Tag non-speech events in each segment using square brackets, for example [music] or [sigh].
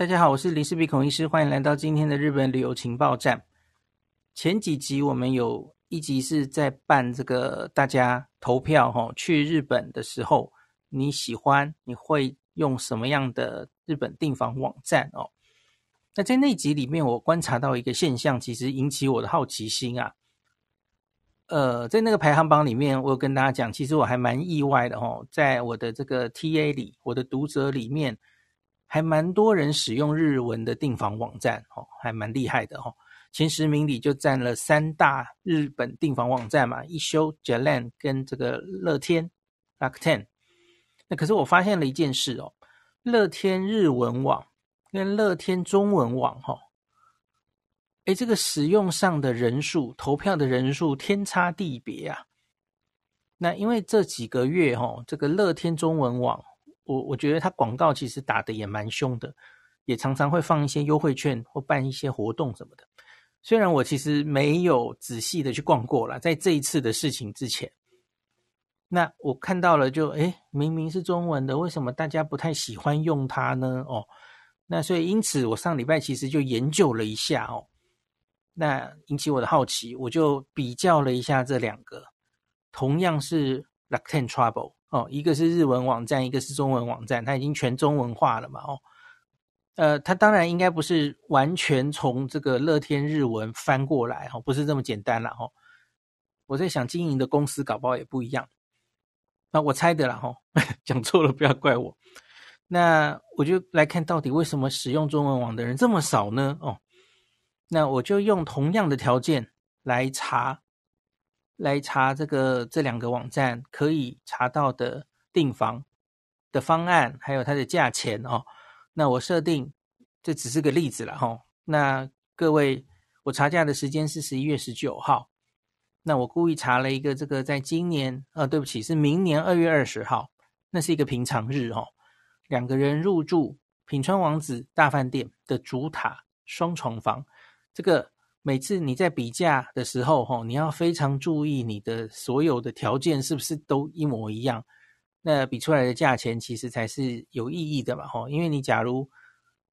大家好，我是林氏璧孔医师，欢迎来到今天的日本旅游情报站。前几集我们有一集是在办这个大家投票哈，去日本的时候你喜欢你会用什么样的日本订房网站哦？那在那集里面，我观察到一个现象，其实引起我的好奇心啊。呃，在那个排行榜里面，我有跟大家讲，其实我还蛮意外的哦，在我的这个 TA 里，我的读者里面。还蛮多人使用日文的订房网站哦，还蛮厉害的哦。前十名里就占了三大日本订房网站嘛，一休、JALAN 跟这个乐天 Luck Ten。那可是我发现了一件事哦，乐天日文网跟乐天中文网哈，诶，这个使用上的人数、投票的人数天差地别啊。那因为这几个月哈，这个乐天中文网。我我觉得他广告其实打得也蛮凶的，也常常会放一些优惠券或办一些活动什么的。虽然我其实没有仔细的去逛过了，在这一次的事情之前，那我看到了就诶，明明是中文的，为什么大家不太喜欢用它呢？哦，那所以因此我上礼拜其实就研究了一下哦，那引起我的好奇，我就比较了一下这两个，同样是 Rakuten Trouble。哦，一个是日文网站，一个是中文网站，它已经全中文化了嘛？哦，呃，它当然应该不是完全从这个乐天日文翻过来，哦，不是这么简单了，哦。我在想，经营的公司搞不好也不一样。那我猜的啦，哦，[laughs] 讲错了不要怪我。那我就来看到底为什么使用中文网的人这么少呢？哦，那我就用同样的条件来查。来查这个这两个网站可以查到的订房的方案，还有它的价钱哦。那我设定这只是个例子了哈、哦。那各位，我查价的时间是十一月十九号。那我故意查了一个这个在今年，呃、哦，对不起，是明年二月二十号，那是一个平常日哦。两个人入住品川王子大饭店的主塔双床房，这个。每次你在比价的时候，吼，你要非常注意你的所有的条件是不是都一模一样，那比出来的价钱其实才是有意义的嘛，吼，因为你假如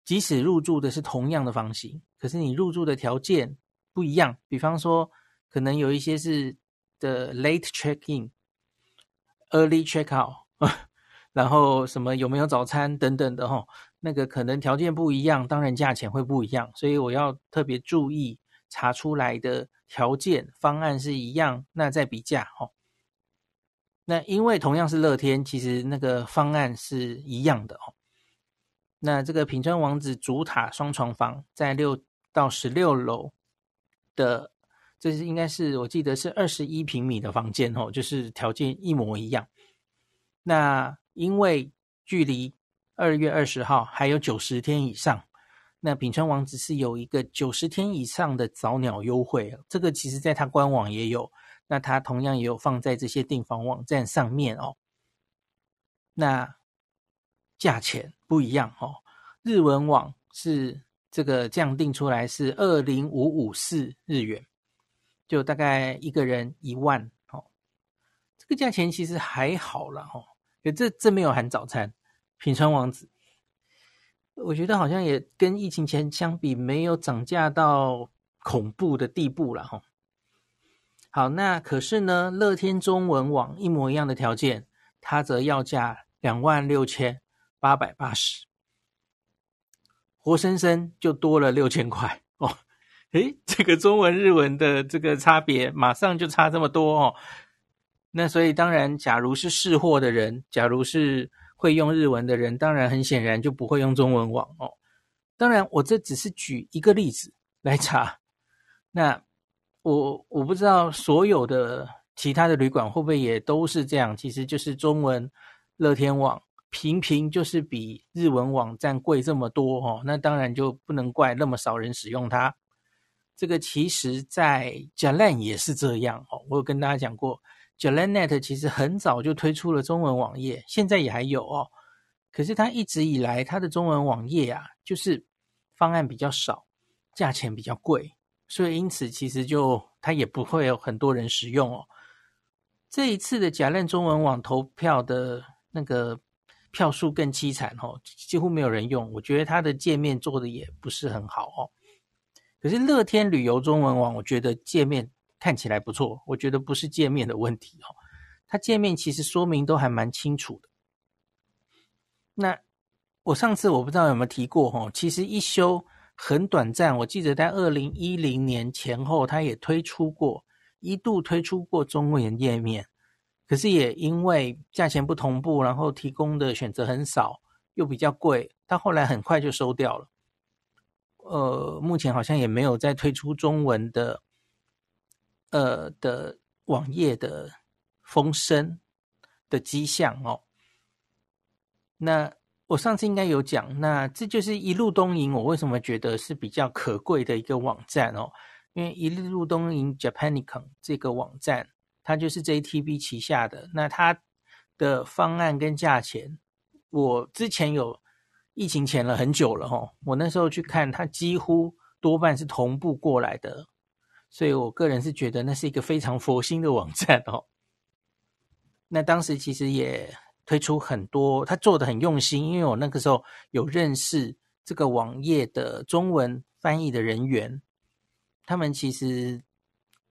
即使入住的是同样的房型，可是你入住的条件不一样，比方说可能有一些是的 late check in、[laughs] early check out，然后什么有没有早餐等等的，吼，那个可能条件不一样，当然价钱会不一样，所以我要特别注意。查出来的条件方案是一样，那再比价哦。那因为同样是乐天，其实那个方案是一样的哦。那这个品川王子主塔双床房在六到十六楼的，这是应该是我记得是二十一平米的房间哦，就是条件一模一样。那因为距离二月二十号还有九十天以上。那品川王子是有一个九十天以上的早鸟优惠，这个其实在它官网也有，那它同样也有放在这些订房网站上面哦。那价钱不一样哦，日文网是这个降定出来是二零五五四日元，就大概一个人一万哦。这个价钱其实还好了哦，可这这没有含早餐，品川王子。我觉得好像也跟疫情前相比，没有涨价到恐怖的地步了哈。好，那可是呢，乐天中文网一模一样的条件，它则要价两万六千八百八十，活生生就多了六千块哦。诶，这个中文日文的这个差别，马上就差这么多哦。那所以当然，假如是试货的人，假如是。会用日文的人，当然很显然就不会用中文网哦。当然，我这只是举一个例子来查。那我我不知道所有的其他的旅馆会不会也都是这样。其实就是中文乐天网平平就是比日文网站贵这么多哦。那当然就不能怪那么少人使用它。这个其实在 JALAN 也是这样哦。我有跟大家讲过。Jalanet 其实很早就推出了中文网页，现在也还有哦。可是它一直以来，它的中文网页啊，就是方案比较少，价钱比较贵，所以因此其实就它也不会有很多人使用哦。这一次的假链中文网投票的那个票数更凄惨哦，几乎没有人用。我觉得它的界面做的也不是很好哦。可是乐天旅游中文网，我觉得界面看起来不错，我觉得不是界面的问题哦，它界面其实说明都还蛮清楚的。那我上次我不知道有没有提过哦，其实一休很短暂，我记得在二零一零年前后，它也推出过，一度推出过中文页面。可是也因为价钱不同步，然后提供的选择很少，又比较贵，到后来很快就收掉了。呃，目前好像也没有再推出中文的，呃的网页的风声的迹象哦。那我上次应该有讲，那这就是一路东瀛，我为什么觉得是比较可贵的一个网站哦？因为一路东瀛 Japanicon 这个网站。它就是 JTB 旗下的，那它的方案跟价钱，我之前有疫情前了很久了齁，我那时候去看，它几乎多半是同步过来的，所以我个人是觉得那是一个非常佛心的网站哦。那当时其实也推出很多，他做的很用心，因为我那个时候有认识这个网页的中文翻译的人员，他们其实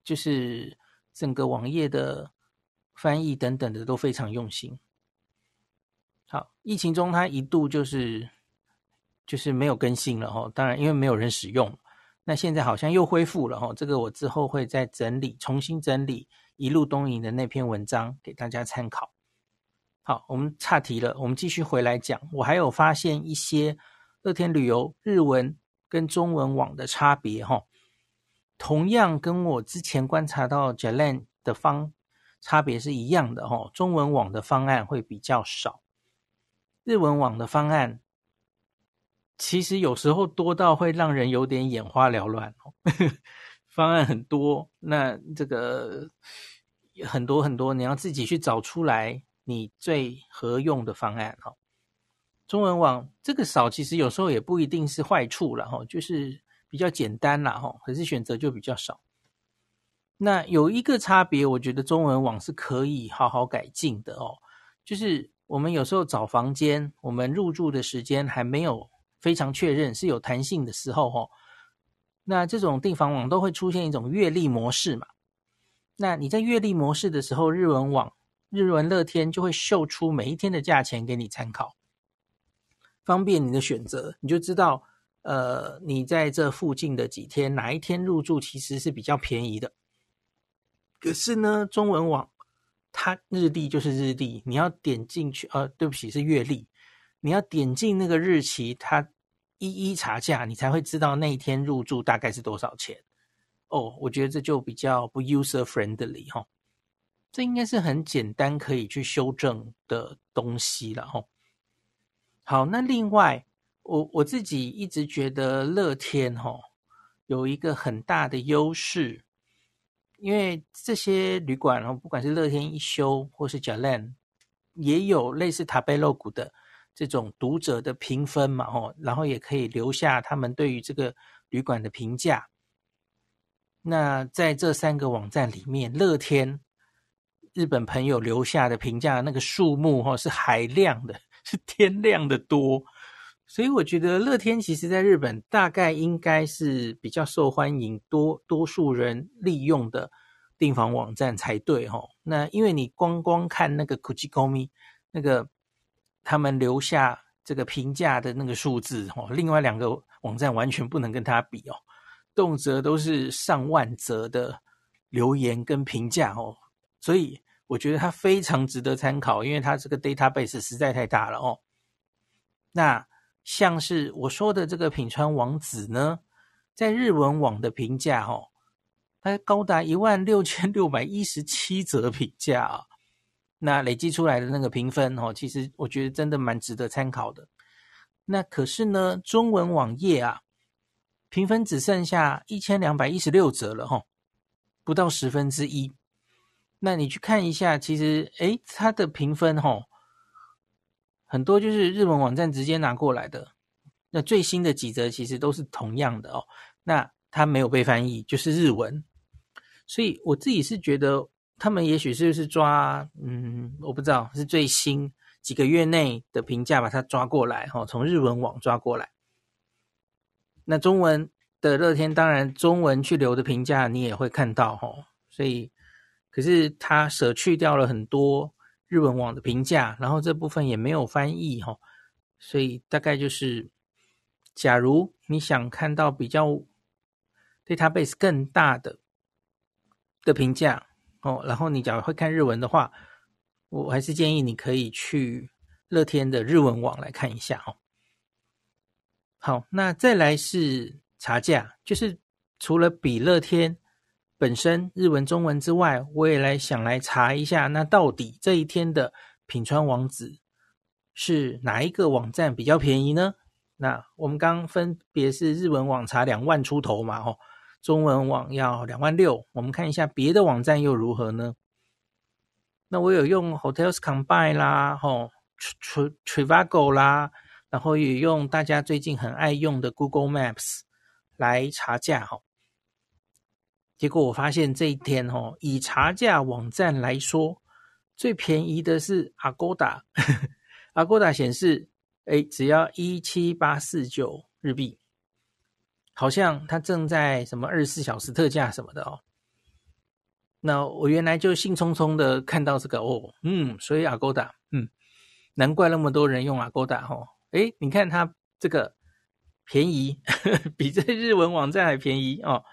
就是。整个网页的翻译等等的都非常用心。好，疫情中他一度就是就是没有更新了哈，当然因为没有人使用。那现在好像又恢复了哈，这个我之后会再整理，重新整理一路东瀛的那篇文章给大家参考。好，我们岔题了，我们继续回来讲。我还有发现一些乐天旅游日文跟中文网的差别哈。同样跟我之前观察到 Jalan 的方差别是一样的哦，中文网的方案会比较少，日文网的方案其实有时候多到会让人有点眼花缭乱哦，方案很多，那这个很多很多，你要自己去找出来你最合用的方案哦。中文网这个少，其实有时候也不一定是坏处了哈，就是。比较简单啦，吼，可是选择就比较少。那有一个差别，我觉得中文网是可以好好改进的哦。就是我们有时候找房间，我们入住的时间还没有非常确认，是有弹性的时候，吼。那这种订房网都会出现一种月历模式嘛。那你在月历模式的时候，日文网、日文乐天就会秀出每一天的价钱给你参考，方便你的选择，你就知道。呃，你在这附近的几天，哪一天入住其实是比较便宜的？可是呢，中文网它日历就是日历，你要点进去，呃，对不起，是月历，你要点进那个日期，它一一查价，你才会知道那一天入住大概是多少钱。哦，我觉得这就比较不 user friendly 哈，这应该是很简单可以去修正的东西了哈。好，那另外。我我自己一直觉得乐天齁有一个很大的优势，因为这些旅馆哦，不管是乐天一休或是 JALAN，也有类似 Tabelog 的这种读者的评分嘛齁，然后也可以留下他们对于这个旅馆的评价。那在这三个网站里面，乐天日本朋友留下的评价那个数目齁是海量的，是天量的多。所以我觉得乐天其实在日本大概应该是比较受欢迎、多多数人利用的订房网站才对齁。那因为你光光看那个 Kuchikomi 那个他们留下这个评价的那个数字哦，另外两个网站完全不能跟他比哦，动辄都是上万则的留言跟评价哦。所以我觉得它非常值得参考，因为它这个 database 实在太大了哦。那像是我说的这个品川王子呢，在日文网的评价哦，它高达一万六千六百一十七则评价啊，那累计出来的那个评分哦，其实我觉得真的蛮值得参考的。那可是呢，中文网页啊，评分只剩下一千两百一十六折了哈，不到十分之一。那你去看一下，其实诶，它的评分哈。很多就是日本网站直接拿过来的，那最新的几则其实都是同样的哦。那它没有被翻译，就是日文，所以我自己是觉得他们也许是不是抓，嗯，我不知道是最新几个月内的评价把它抓过来，哈，从日文网抓过来。那中文的乐天，当然中文去留的评价你也会看到，哈，所以可是它舍去掉了很多日文网的评价，然后这部分也没有翻译，哈，所以大概就是，假如你想看到比较 database 更大的的评价。哦，然后你假如会看日文的话，我还是建议你可以去乐天的日文网来看一下哦。好，那再来是查价，就是除了比乐天本身日文、中文之外，我也来想来查一下，那到底这一天的品川王子是哪一个网站比较便宜呢？那我们刚分别是日文网查两万出头嘛，哦。中文网要两万六，我们看一下别的网站又如何呢？那我有用 Hotels Combine 啦，吼，Trivago 啦，然后也用大家最近很爱用的 Google Maps 来查价，吼。结果我发现这一天，吼，以查价网站来说，最便宜的是 Agoda，Agoda [laughs] 显示，哎，只要一七八四九日币。好像它正在什么二十四小时特价什么的哦。那我原来就兴冲冲的看到这个哦，嗯，所以 Agoda，嗯，难怪那么多人用 Agoda 哦。诶，你看它这个便宜，呵 [laughs] 呵比这日文网站还便宜哦。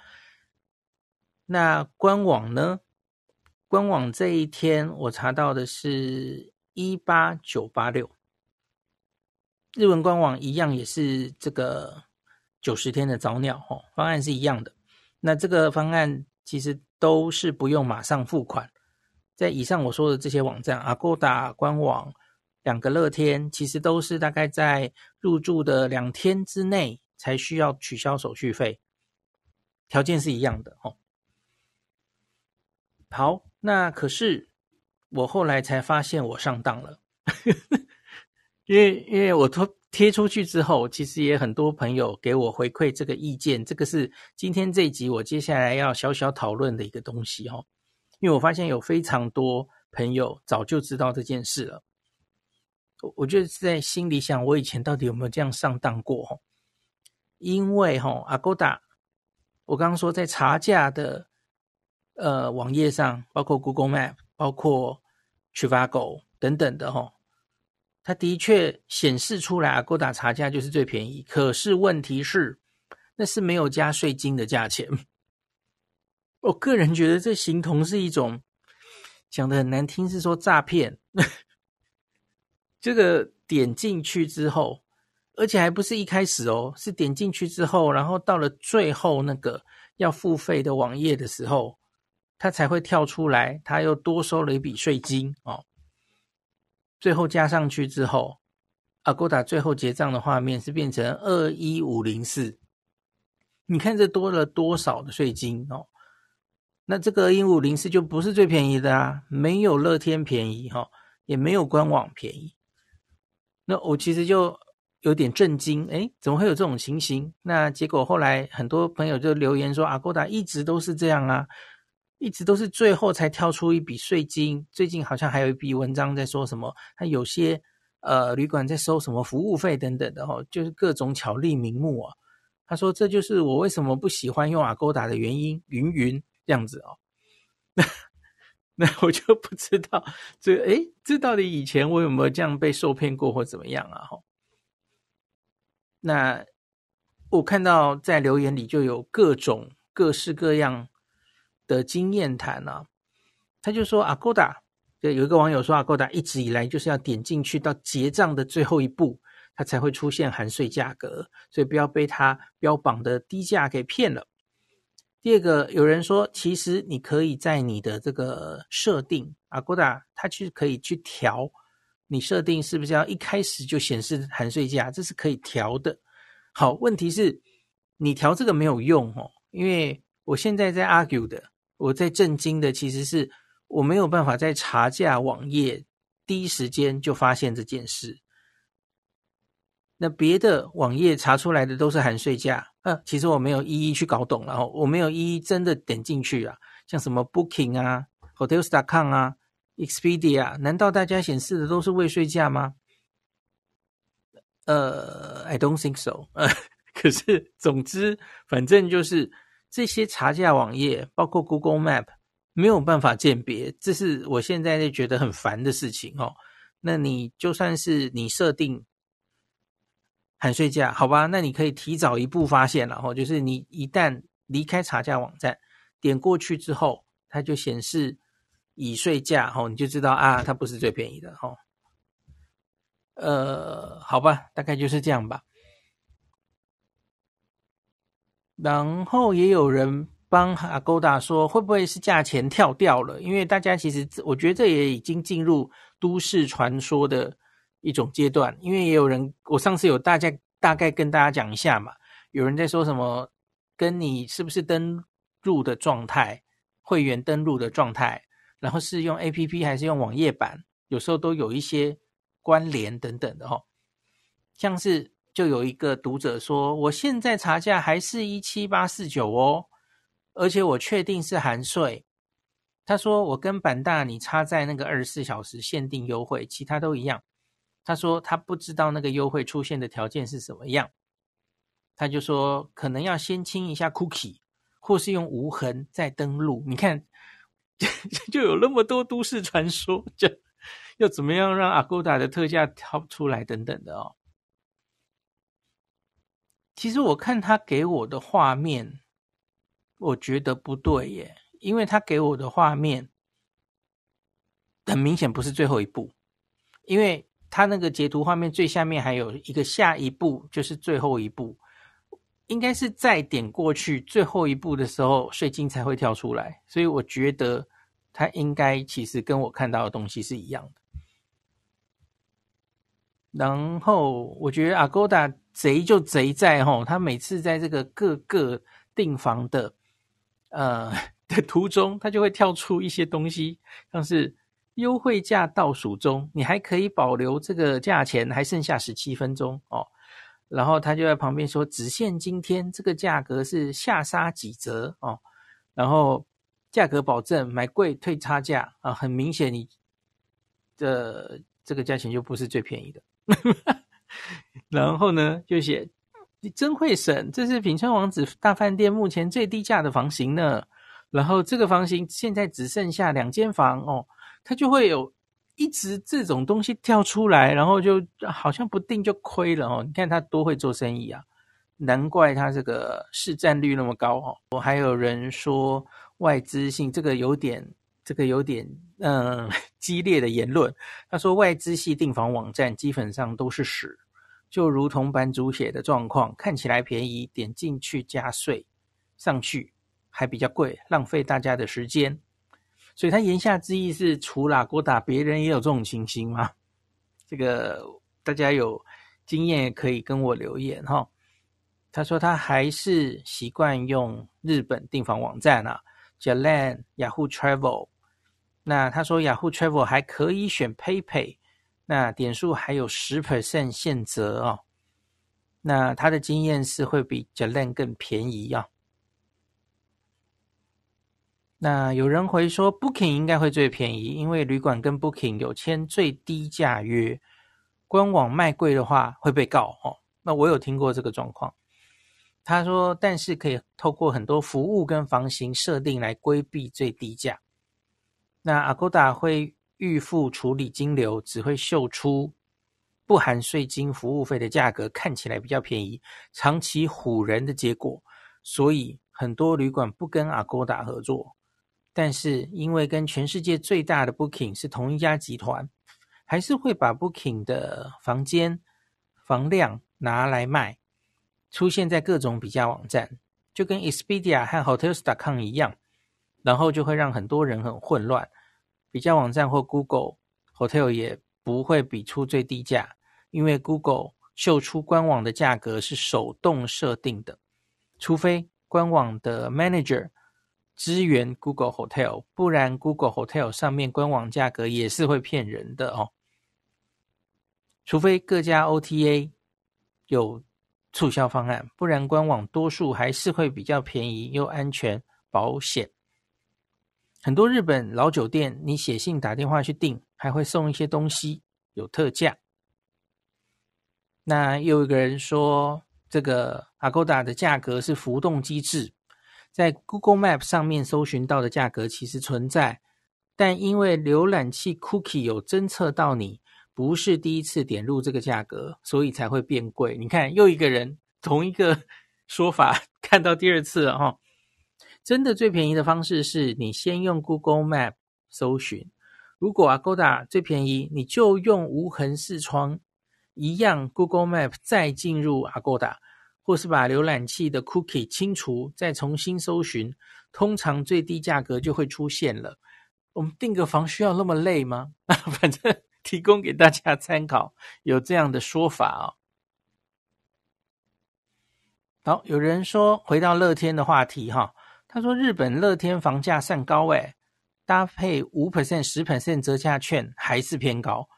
那官网呢？官网这一天我查到的是一八九八六，日文官网一样也是这个。九十天的早鸟哦，方案是一样的。那这个方案其实都是不用马上付款。在以上我说的这些网站，Agoda 官网、两个乐天，其实都是大概在入住的两天之内才需要取消手续费，条件是一样的哦。好，那可是我后来才发现我上当了，[laughs] 因为因为我托。贴出去之后，其实也很多朋友给我回馈这个意见，这个是今天这一集我接下来要小小讨论的一个东西哦。因为我发现有非常多朋友早就知道这件事了，我我就在心里想，我以前到底有没有这样上当过？因为哈，Agoda，我刚刚说在查价的呃网页上，包括 Google Map，包括 Trivago 等等的哈。它的确显示出来，Agoda 查价就是最便宜。可是问题是，那是没有加税金的价钱。我个人觉得这形同是一种讲得很难听，是说诈骗。这个点进去之后，而且还不是一开始哦，是点进去之后，然后到了最后那个要付费的网页的时候，它才会跳出来，它又多收了一笔税金哦。最后加上去之后，Agoda 最后结账的画面是变成二一五零四，你看这多了多少的税金哦？那这个一五零四就不是最便宜的啊，没有乐天便宜哈、哦，也没有官网便宜。那我其实就有点震惊，诶，怎么会有这种情形？那结果后来很多朋友就留言说，Agoda 一直都是这样啊。一直都是最后才挑出一笔税金，最近好像还有一笔文章在说什么，他有些呃旅馆在收什么服务费等等的哦，就是各种巧立名目啊。他说这就是我为什么不喜欢用 Agoda 的原因，云云这样子哦。那 [laughs] 那我就不知道这诶，这到底以前我有没有这样被受骗过或怎么样啊？哈，那我看到在留言里就有各种各式各样。的经验谈啊，他就说阿哥达就有一个网友说阿哥达一直以来就是要点进去到结账的最后一步，它才会出现含税价格，所以不要被它标榜的低价给骗了。第二个，有人说其实你可以在你的这个设定阿哥达它其实可以去调你设定是不是要一开始就显示含税价，这是可以调的。好，问题是你调这个没有用哦，因为我现在在 argue 的。我在震惊的其实是我没有办法在查价网页第一时间就发现这件事。那别的网页查出来的都是含税价，呃，其实我没有一一去搞懂，然后我没有一一真的点进去啊，像什么 Booking 啊、Hotels.com 啊，Expedia，难道大家显示的都是未税价吗？呃，I don't think so。呃，[laughs] 可是总之，反正就是这些查价网页，包括 Google Map，没有办法鉴别，这是我现在就觉得很烦的事情哦。那你就算是你设定含税价，好吧，那你可以提早一步发现了哦，就是你一旦离开查价网站，点过去之后，它就显示已税价哦，你就知道啊，它不是最便宜的哦。呃，好吧，大概就是这样吧。然后也有人帮 Agoda 说，会不会是价钱跳掉了？因为大家其实，我觉得这也已经进入都市传说的一种阶段。因为也有人，我上次有大家大概跟大家讲一下嘛，有人在说什么，跟你是不是登入的状态，会员登录的状态，然后是用 APP 还是用网页版，有时候都有一些。关联等等的哈，像是就有一个读者说，我现在查价还是一七八四九哦，而且我确定是含税。他说我跟版大你差在那个二十四小时限定优惠，其他都一样。他说他不知道那个优惠出现的条件是什么样，他就说可能要先清一下 cookie，或是用无痕再登录。你看，[laughs] 就有那么多都市传说就。要怎么样让 Agoda 的特价跳出来等等的哦？其实我看他给我的画面，我觉得不对耶，因为他给我的画面很明显不是最后一步，因为他那个截图画面最下面还有一个下一步，就是最后一步，应该是再点过去最后一步的时候，税金才会跳出来，所以我觉得他应该其实跟我看到的东西是一样的。然后我觉得 Agoda 贼就贼在吼，他每次在这个各个订房的呃的途中，他就会跳出一些东西，像是优惠价倒数中，你还可以保留这个价钱，还剩下十七分钟哦。然后他就在旁边说，只限今天，这个价格是下杀几折哦。然后价格保证，买贵退差价啊，很明显你的这个价钱就不是最便宜的。然后呢，就写你真会省，这是品川王子大饭店目前最低价的房型呢。然后这个房型现在只剩下两间房哦，它就会有一直这种东西跳出来，然后就好像不定就亏了哦。你看他多会做生意啊，难怪他这个市占率那么高哦。我还有人说外资系这个有点。这个有点嗯 [laughs] 激烈的言论。他说，外资系订房网站基本上都是屎，就如同版主写的状况，看起来便宜，点进去加税上去还比较贵，浪费大家的时间。所以他言下之意是，除了 Agoda，别人也有这种情形吗？这个大家有经验可以跟我留言哈。他说他还是习惯用日本订房网站啊，Jalan、Yahoo Travel。那他说，Yahoo Travel 还可以选 PayPay，那点数还有十 percent 现折哦。那他的经验是会比 Jalan 更便宜啊、哦。那有人回说，Booking 应该会最便宜，因为旅馆跟 Booking 有签最低价约，官网卖贵的话会被告哦。那我有听过这个状况。他说，但是可以透过很多服务跟房型设定来规避最低价。那 Agoda 会预付处理金流，只会秀出不含税金服务费的价格，看起来比较便宜，长期唬人的结果。所以很多旅馆不跟 Agoda 合作，但是因为跟全世界最大的 Booking 是同一家集团，还是会把 Booking 的房间房量拿来卖，出现在各种比价网站，就跟 Expedia 和 Hotels.com 一样。然后就会让很多人很混乱，比较网站或 Google Hotel 也不会比出最低价，因为 Google 秀出官网的价格是手动设定的，除非官网的 Manager 支援 Google Hotel，不然 Google Hotel 上面官网价格也是会骗人的哦。除非各家 OTA 有促销方案，不然官网多数还是会比较便宜又安全保险。很多日本老酒店，你写信打电话去订，还会送一些东西，有特价。那又一个人说，这个 Agoda 的价格是浮动机制，在 Google Map 上面搜寻到的价格其实存在，但因为浏览器 Cookie 有侦测到你不是第一次点入这个价格，所以才会变贵。你看，又一个人同一个 [laughs] 说法看到第二次了哈。真的最便宜的方式是你先用 Google Map 搜寻，如果 Agoda 最便宜，你就用无痕视窗一样 Google Map 再进入 Agoda，或是把浏览器的 Cookie 清除，再重新搜寻，通常最低价格就会出现了。我们订个房需要那么累吗？啊 [laughs] 反正提供给大家参考，有这样的说法哦。好，有人说回到乐天的话题哈。他说：“日本乐天房价算高诶，搭配五 percent、十 percent 折价券还是偏高。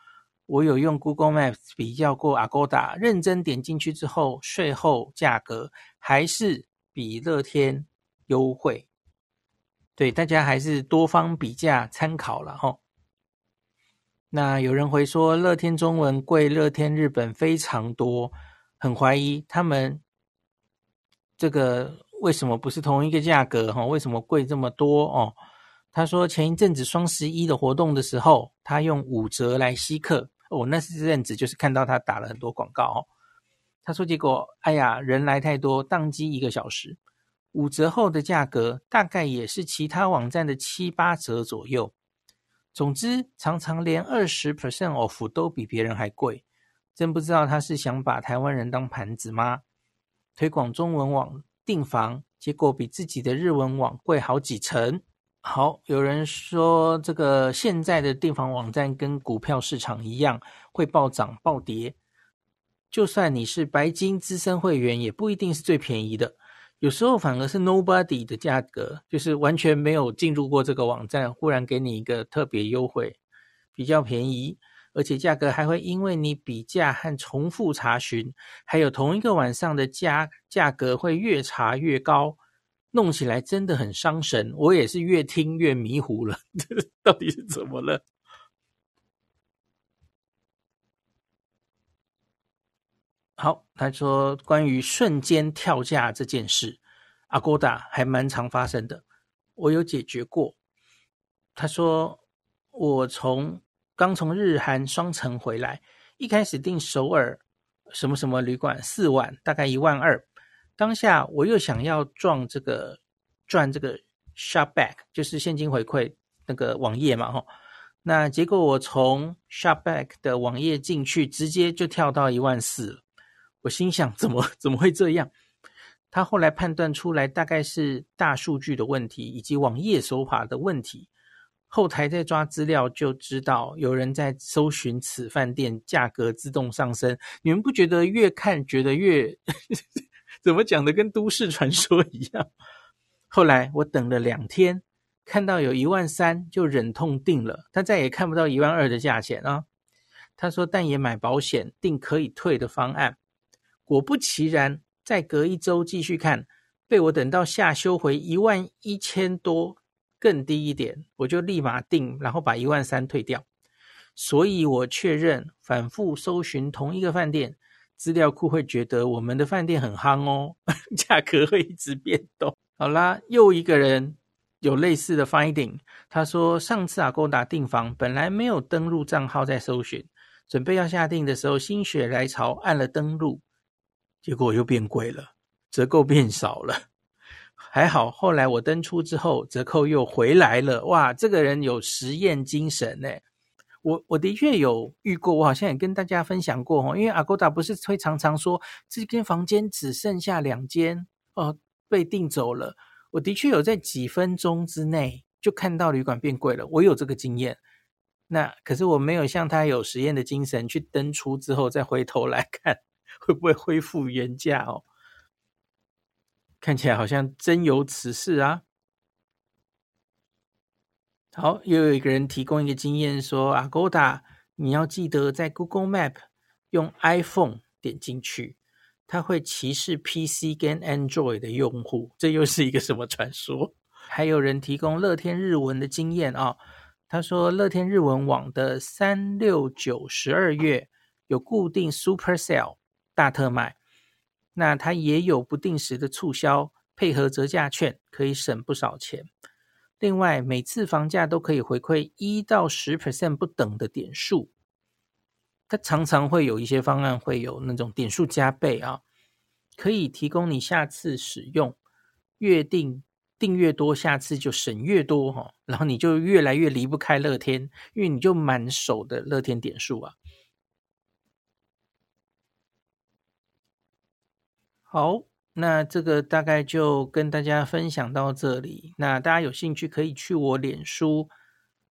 我有用 Google Maps 比较过 Agoda，认真点进去之后，税后价格还是比乐天优惠。对，大家还是多方比价参考了哈。那有人回说，乐天中文贵乐天日本非常多，很怀疑他们这个。”为什么不是同一个价格？哈，为什么贵这么多？哦，他说前一阵子双十一的活动的时候，他用五折来吸客。哦，那是阵子就是看到他打了很多广告。哦，他说结果，哎呀，人来太多，宕机一个小时，五折后的价格大概也是其他网站的七八折左右。总之，常常连二十 percent off 都比别人还贵。真不知道他是想把台湾人当盘子吗？推广中文网。订房结果比自己的日文网贵好几成。好，有人说这个现在的订房网站跟股票市场一样，会暴涨暴跌。就算你是白金资深会员，也不一定是最便宜的。有时候反而是 nobody 的价格，就是完全没有进入过这个网站，忽然给你一个特别优惠，比较便宜。而且价格还会因为你比价和重复查询，还有同一个晚上的价价格会越查越高，弄起来真的很伤神。我也是越听越迷糊了，[laughs] 到底是怎么了？好，他说关于瞬间跳价这件事，Agoda 还蛮常发生的，我有解决过。他说我从。刚从日韩双城回来，一开始订首尔什么什么旅馆四万，大概一万二。当下我又想要赚这个赚这个 Shopback，就是现金回馈那个网页嘛，吼。那结果我从 Shopback 的网页进去，直接就跳到一万四了。我心想，怎么 [laughs] 怎么会这样？他后来判断出来，大概是大数据的问题，以及网页手法的问题。后台在抓资料，就知道有人在搜寻此饭店，价格自动上升。你们不觉得越看觉得越 [laughs] 怎么讲的跟都市传说一样？后来我等了两天，看到有一万三，就忍痛定了。他再也看不到一万二的价钱啊。他说，但也买保险，订可以退的方案。果不其然，再隔一周继续看，被我等到下修回一万一千多。更低一点，我就立马订，然后把一万三退掉。所以我确认，反复搜寻同一个饭店，资料库会觉得我们的饭店很夯哦，[laughs] 价格会一直变动。好啦，又一个人有类似的 finding，他说上次 Agoda 订房本来没有登录账号在搜寻，准备要下订的时候心血来潮按了登录，结果又变贵了，折扣变少了。还好，后来我登出之后，折扣又回来了。哇，这个人有实验精神呢。我我的确有遇过，我好像也跟大家分享过哦。因为 Agoda 不是会常常说这间房间只剩下两间哦，被订走了。我的确有在几分钟之内就看到旅馆变贵了，我有这个经验。那可是我没有像他有实验的精神，去登出之后再回头来看 [laughs] 会不会恢复原价哦。看起来好像真有此事啊！好，又有一个人提供一个经验说，Agoda，你要记得在 Google Map 用 iPhone 点进去，它会歧视 PC 跟 Android 的用户。这又是一个什么传说？还有人提供乐天日文的经验啊、哦，他说乐天日文网的三六九十二月有固定 Super Sale 大特卖，那它也有不定时的促销，配合折价券可以省不少钱。另外，每次房价都可以回馈一到十 percent 不等的点数。它常常会有一些方案会有那种点数加倍啊，可以提供你下次使用，越订订越多，下次就省越多哈，然后你就越来越离不开乐天，因为你就满手的乐天点数啊。好，那这个大概就跟大家分享到这里。那大家有兴趣可以去我脸书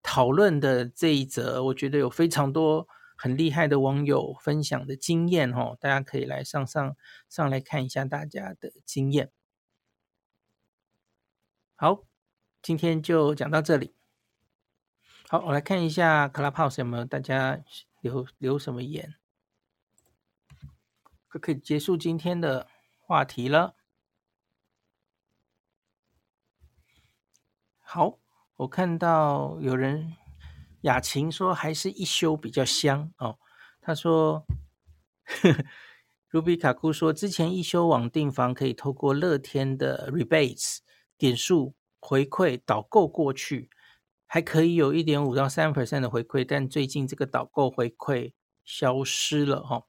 讨论的这一则，我觉得有非常多。很厉害的网友分享的经验哦，大家可以来上上上来看一下大家的经验。好，今天就讲到这里。好，我来看一下 Clubhouse 有没有大家留留什么言，可可以结束今天的话题了。好，我看到有人。雅琴说：“还是一休比较香哦。”他说：“Ruby 卡库说，之前一休网订房可以透过乐天的 rebates 点数回馈导购过去，还可以有一点五到三 percent 的回馈，但最近这个导购回馈消失了哈、哦。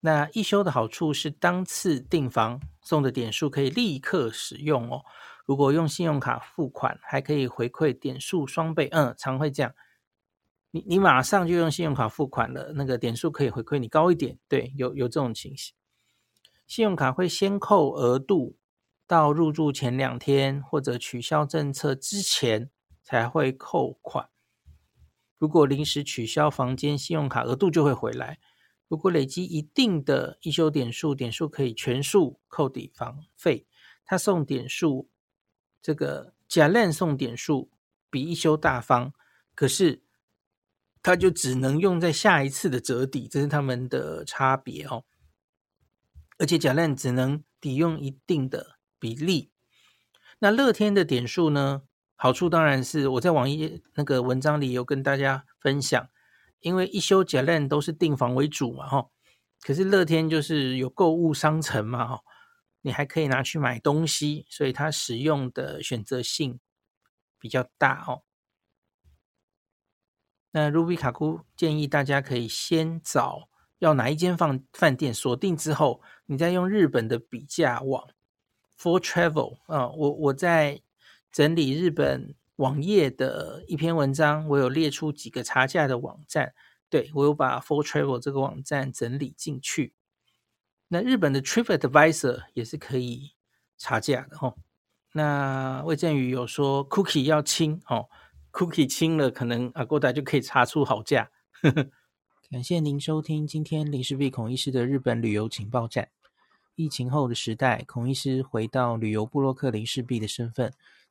那一休的好处是当次订房送的点数可以立刻使用哦。”如果用信用卡付款，还可以回馈点数双倍。嗯，常会这样。你你马上就用信用卡付款了，那个点数可以回馈你高一点。对，有有这种情形。信用卡会先扣额度，到入住前两天或者取消政策之前才会扣款。如果临时取消房间，信用卡额度就会回来。如果累积一定的一休点数，点数可以全数扣抵房费。他送点数。这个假烂送点数比一休大方，可是它就只能用在下一次的折抵，这是他们的差别哦。而且假烂只能抵用一定的比例。那乐天的点数呢？好处当然是我在网页那个文章里有跟大家分享，因为一休假烂都是订房为主嘛，哈。可是乐天就是有购物商城嘛，哈。你还可以拿去买东西，所以它使用的选择性比较大哦。那 Ruby 卡库建议大家可以先找要哪一间饭饭店锁定之后，你再用日本的比价网 For Travel 啊，我我在整理日本网页的一篇文章，我有列出几个查价的网站，对，我有把 For Travel 这个网站整理进去。那日本的 TripAdvisor 也是可以查价的哦。那魏振宇有说 Cookie 要清哦，Cookie 清了，可能 Agoda 就可以查出好价。[laughs] 感谢您收听今天林氏璧孔医师的日本旅游情报站。疫情后的时代，孔医师回到旅游部落客林氏璧的身份，